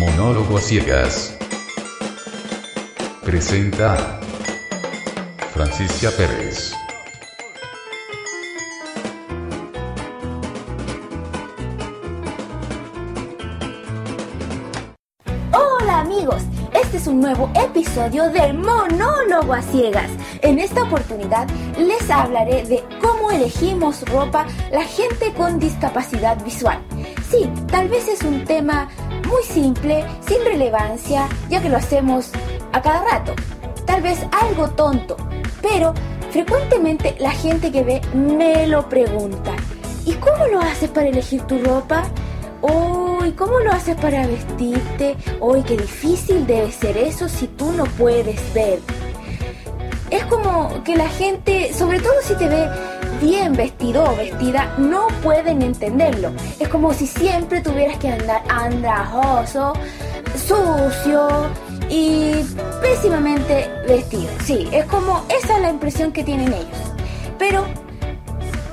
Monólogo a ciegas. Presenta Francisca Pérez. Hola amigos, este es un nuevo episodio del Monólogo a Ciegas. En esta oportunidad les hablaré de cómo elegimos ropa la gente con discapacidad visual. Sí, tal vez es un tema muy simple, sin relevancia, ya que lo hacemos a cada rato. Tal vez algo tonto, pero frecuentemente la gente que ve me lo pregunta. ¿Y cómo lo haces para elegir tu ropa? Uy, ¿cómo lo haces para vestirte? Uy, qué difícil debe ser eso si tú no puedes ver. Es como que la gente, sobre todo si te ve bien vestido o vestida, no pueden entenderlo. Es como si siempre tuvieras que andar andrajoso, sucio y pésimamente vestido. Sí, es como esa es la impresión que tienen ellos. Pero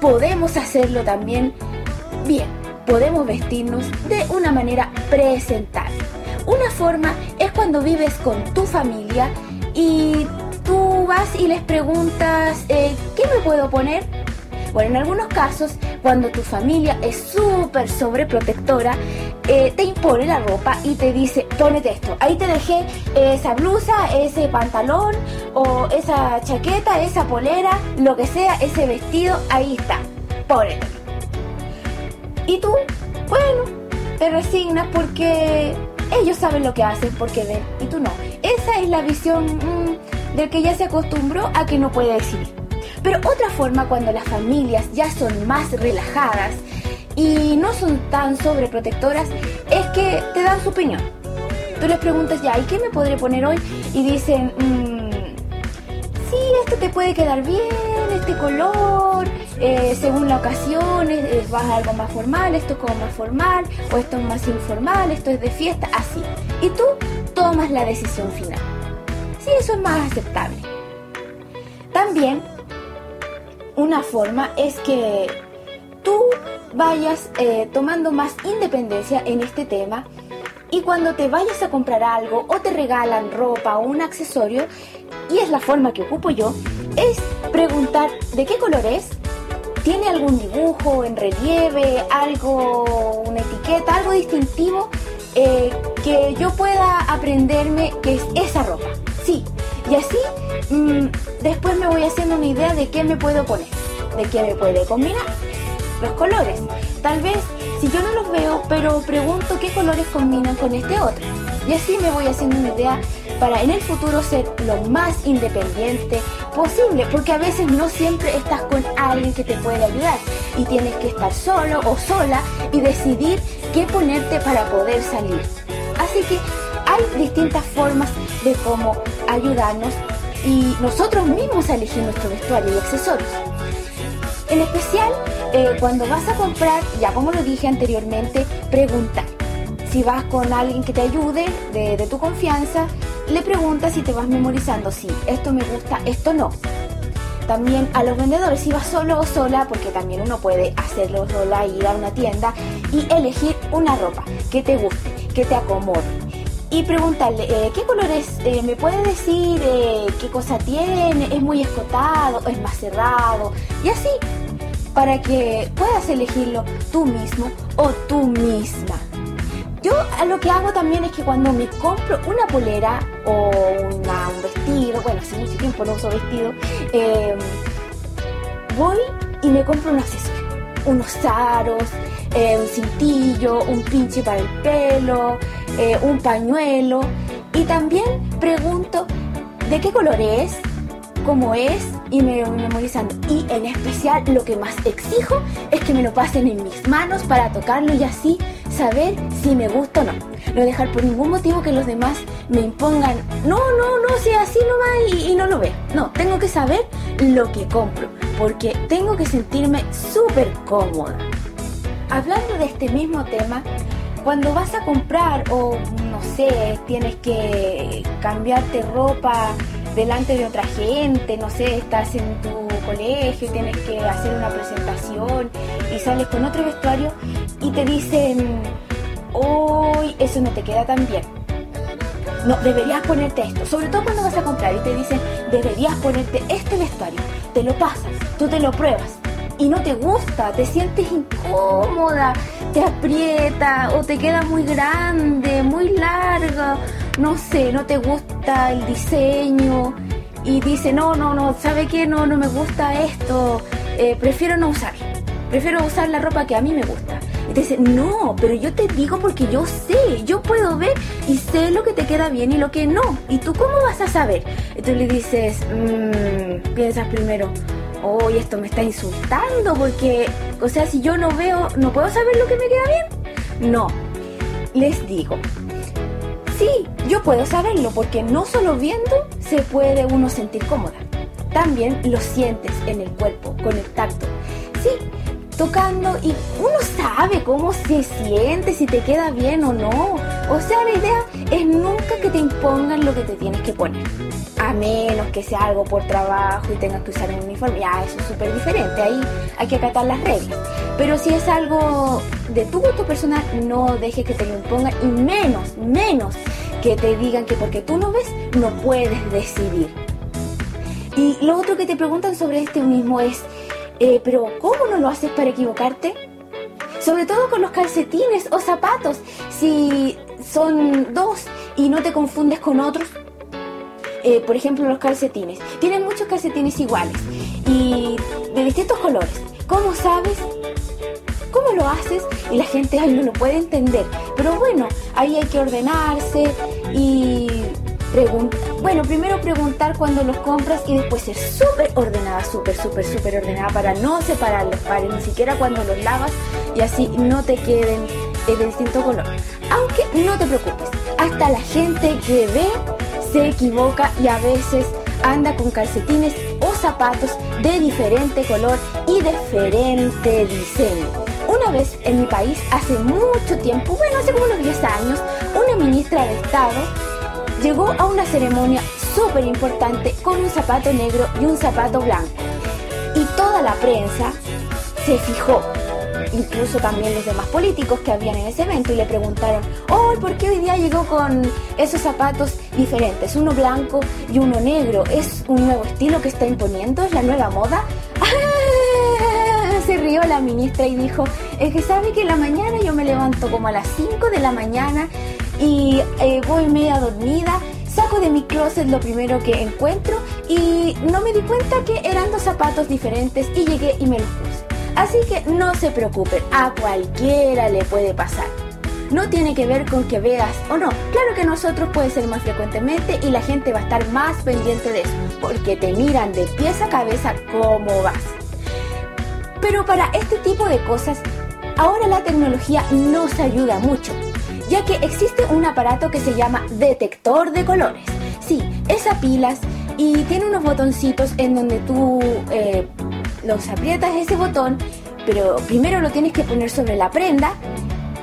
podemos hacerlo también bien. Podemos vestirnos de una manera presentable. Una forma es cuando vives con tu familia y tú vas y les preguntas, eh, ¿qué me puedo poner? Bueno, en algunos casos, cuando tu familia es súper sobreprotectora, eh, te impone la ropa y te dice, ponete esto, ahí te dejé esa blusa, ese pantalón o esa chaqueta, esa polera, lo que sea, ese vestido, ahí está, ponete. Y tú, bueno, te resignas porque ellos saben lo que hacen porque ven y tú no. Esa es la visión mmm, del que ya se acostumbró a que no puede decidir. Pero otra forma cuando las familias ya son más relajadas y no son tan sobreprotectoras es que te dan su opinión. Tú les preguntas ya, ¿y qué me podré poner hoy? Y dicen, mmm, sí, esto te puede quedar bien, este color, eh, según la ocasión, eh, vas a algo más formal, esto es como más formal, o esto es más informal, esto es de fiesta, así. Y tú tomas la decisión final. Sí, eso es más aceptable. También, una forma es que tú vayas eh, tomando más independencia en este tema y cuando te vayas a comprar algo o te regalan ropa o un accesorio, y es la forma que ocupo yo, es preguntar de qué color es, tiene algún dibujo en relieve, algo, una etiqueta, algo distintivo eh, que yo pueda aprenderme que es esa ropa. Sí, y así mmm, después me voy haciendo una idea de qué me puedo poner, de qué me puede combinar. Los colores. Tal vez si yo no los veo, pero pregunto qué colores combinan con este otro. Y así me voy haciendo una idea para en el futuro ser lo más independiente posible, porque a veces no siempre estás con alguien que te puede ayudar y tienes que estar solo o sola y decidir qué ponerte para poder salir. Así que hay distintas formas de cómo ayudarnos y nosotros mismos a elegir nuestro vestuario y accesorios. En especial, eh, cuando vas a comprar, ya como lo dije anteriormente, preguntar. Si vas con alguien que te ayude, de, tu confianza, le preguntas si te vas memorizando, si esto me gusta, esto no. También a los vendedores, si vas solo o sola, porque también uno puede hacerlo sola, ir a una tienda y elegir una ropa que te guste, que te acomode. Y preguntarle, eh, ¿qué colores eh, me puede decir? Eh, ¿Qué cosa tiene? ¿Es muy escotado? ¿Es más cerrado? Y así, para que puedas elegirlo tú mismo o tú misma. Yo lo que hago también es que cuando me compro una polera o un vestido, bueno, hace mucho tiempo no uso vestido, voy y me compro un accesorio, unos aros, eh, un cintillo, un pinche para el pelo, eh, un pañuelo y también pregunto de qué color es, cómo es y me voy memorizando. Y en especial lo que más exijo es que me lo pasen en mis manos para tocarlo y así saber si me gusta o no. No dejar por ningún motivo que los demás me impongan, no, no, no, si así no va y, y no lo ve. No, tengo que saber lo que compro, porque tengo que sentirme súper cómoda. Hablando de este mismo tema, cuando vas a comprar o no sé, tienes que cambiarte ropa delante de otra gente, no sé, estás en tu colegio, tienes que hacer una presentación y sales con otro vestuario y te dicen, eso eso no te queda tan bien. No, deberías ponerte esto, sobre todo cuando vas a comprar y te dicen, deberías ponerte este vestuario, te lo pasas, tú te lo pruebas. Y no te gusta, te sientes incómoda, te aprieta o te queda muy grande, muy larga, no sé, no te gusta el diseño. Y dice, no, no, no, ¿sabe qué? No, no me gusta esto, eh, prefiero no usar, prefiero usar la ropa que a mí me gusta. Y te dice, no, pero yo te digo porque yo sé, yo puedo ver y sé lo que te queda bien y lo que no. ¿Y tú cómo vas a saber? Y tú le dices, mmm, piensas primero, hoy esto me está insultando porque, o sea, si yo no veo, ¿no puedo saber lo que me queda bien? No, les digo, sí, yo puedo saberlo porque no solo viendo se puede uno sentir cómoda, también lo sientes en el cuerpo, con el tacto. Sí, tocando y uno sabe cómo se siente, si te queda bien o no. O sea, la idea es nunca que te impongan lo que te tienes que poner. A menos que sea algo por trabajo y tengas que usar un uniforme, ya eso es súper diferente, ahí hay que acatar las reglas. Pero si es algo de tu gusto personal, no dejes que te lo impongan y menos, menos que te digan que porque tú no ves, no puedes decidir. Y lo otro que te preguntan sobre este mismo es, eh, pero ¿cómo no lo haces para equivocarte? Sobre todo con los calcetines o zapatos, si son dos y no te confundes con otros. Eh, por ejemplo, los calcetines. Tienen muchos calcetines iguales y de distintos colores. ¿Cómo sabes? ¿Cómo lo haces? Y la gente no lo puede entender. Pero bueno, ahí hay que ordenarse y bueno, primero preguntar cuando los compras y después ser súper ordenada, súper, súper, súper ordenada para no separar los pares, ni siquiera cuando los lavas y así no te queden de distinto color. Aunque no te preocupes, hasta la gente que ve se equivoca y a veces anda con calcetines o zapatos de diferente color y diferente diseño. Una vez en mi país, hace mucho tiempo, bueno, hace como unos 10 años, una ministra de Estado llegó a una ceremonia súper importante con un zapato negro y un zapato blanco. Y toda la prensa se fijó, incluso también los demás políticos que habían en ese evento, y le preguntaron, oh, ¿por qué hoy día llegó con esos zapatos diferentes? Uno blanco y uno negro. ¿Es un nuevo estilo que está imponiendo? ¿Es la nueva moda? Se rió la ministra y dijo, es que sabe que en la mañana yo me levanto como a las 5 de la mañana y eh, voy media dormida, saco de mi closet lo primero que encuentro y no me di cuenta que eran dos zapatos diferentes y llegué y me los puse. Así que no se preocupen, a cualquiera le puede pasar. No tiene que ver con que veas o no. Claro que nosotros puede ser más frecuentemente y la gente va a estar más pendiente de eso, porque te miran de pies a cabeza cómo vas. Pero para este tipo de cosas, ahora la tecnología nos ayuda mucho ya que existe un aparato que se llama detector de colores. Sí, es a pilas y tiene unos botoncitos en donde tú eh, los aprietas ese botón, pero primero lo tienes que poner sobre la prenda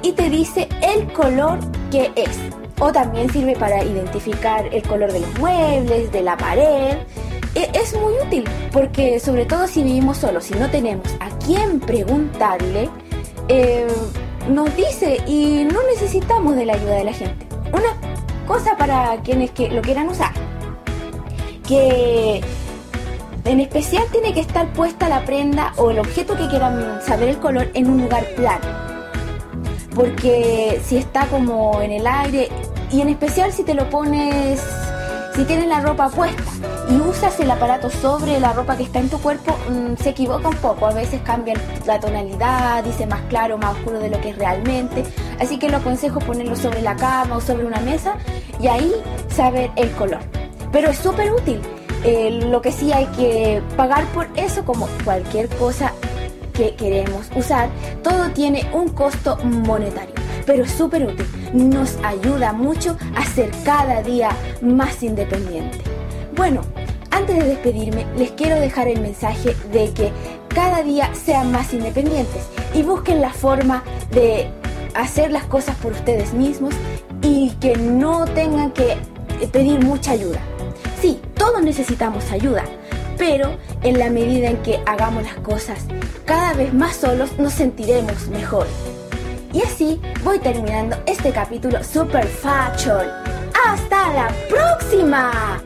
y te dice el color que es. O también sirve para identificar el color de los muebles, de la pared. E, es muy útil porque sobre todo si vivimos solos, si no tenemos a quién preguntarle, eh, nos dice y no necesitamos de la ayuda de la gente. Una cosa para quienes que lo quieran usar, que en especial tiene que estar puesta la prenda o el objeto que quieran saber el color en un lugar plano. Porque si está como en el aire, y en especial si te lo pones, si tienes la ropa puesta, y usas el aparato sobre la ropa que está en tu cuerpo, mm, se equivoca un poco. A veces cambia la tonalidad, dice más claro, más oscuro de lo que es realmente. Así que lo aconsejo ponerlo sobre la cama o sobre una mesa y ahí saber el color. Pero es súper útil. Eh, lo que sí hay que pagar por eso como cualquier cosa que queremos usar. Todo tiene un costo monetario pero es súper útil. Nos ayuda mucho a ser cada día más independiente. Bueno, antes de despedirme, les quiero dejar el mensaje de que cada día sean más independientes y busquen la forma de hacer las cosas por ustedes mismos y que no tengan que pedir mucha ayuda. Sí, todos necesitamos ayuda, pero en la medida en que hagamos las cosas cada vez más solos nos sentiremos mejor. Y así voy terminando este capítulo super fashion. ¡Hasta la próxima!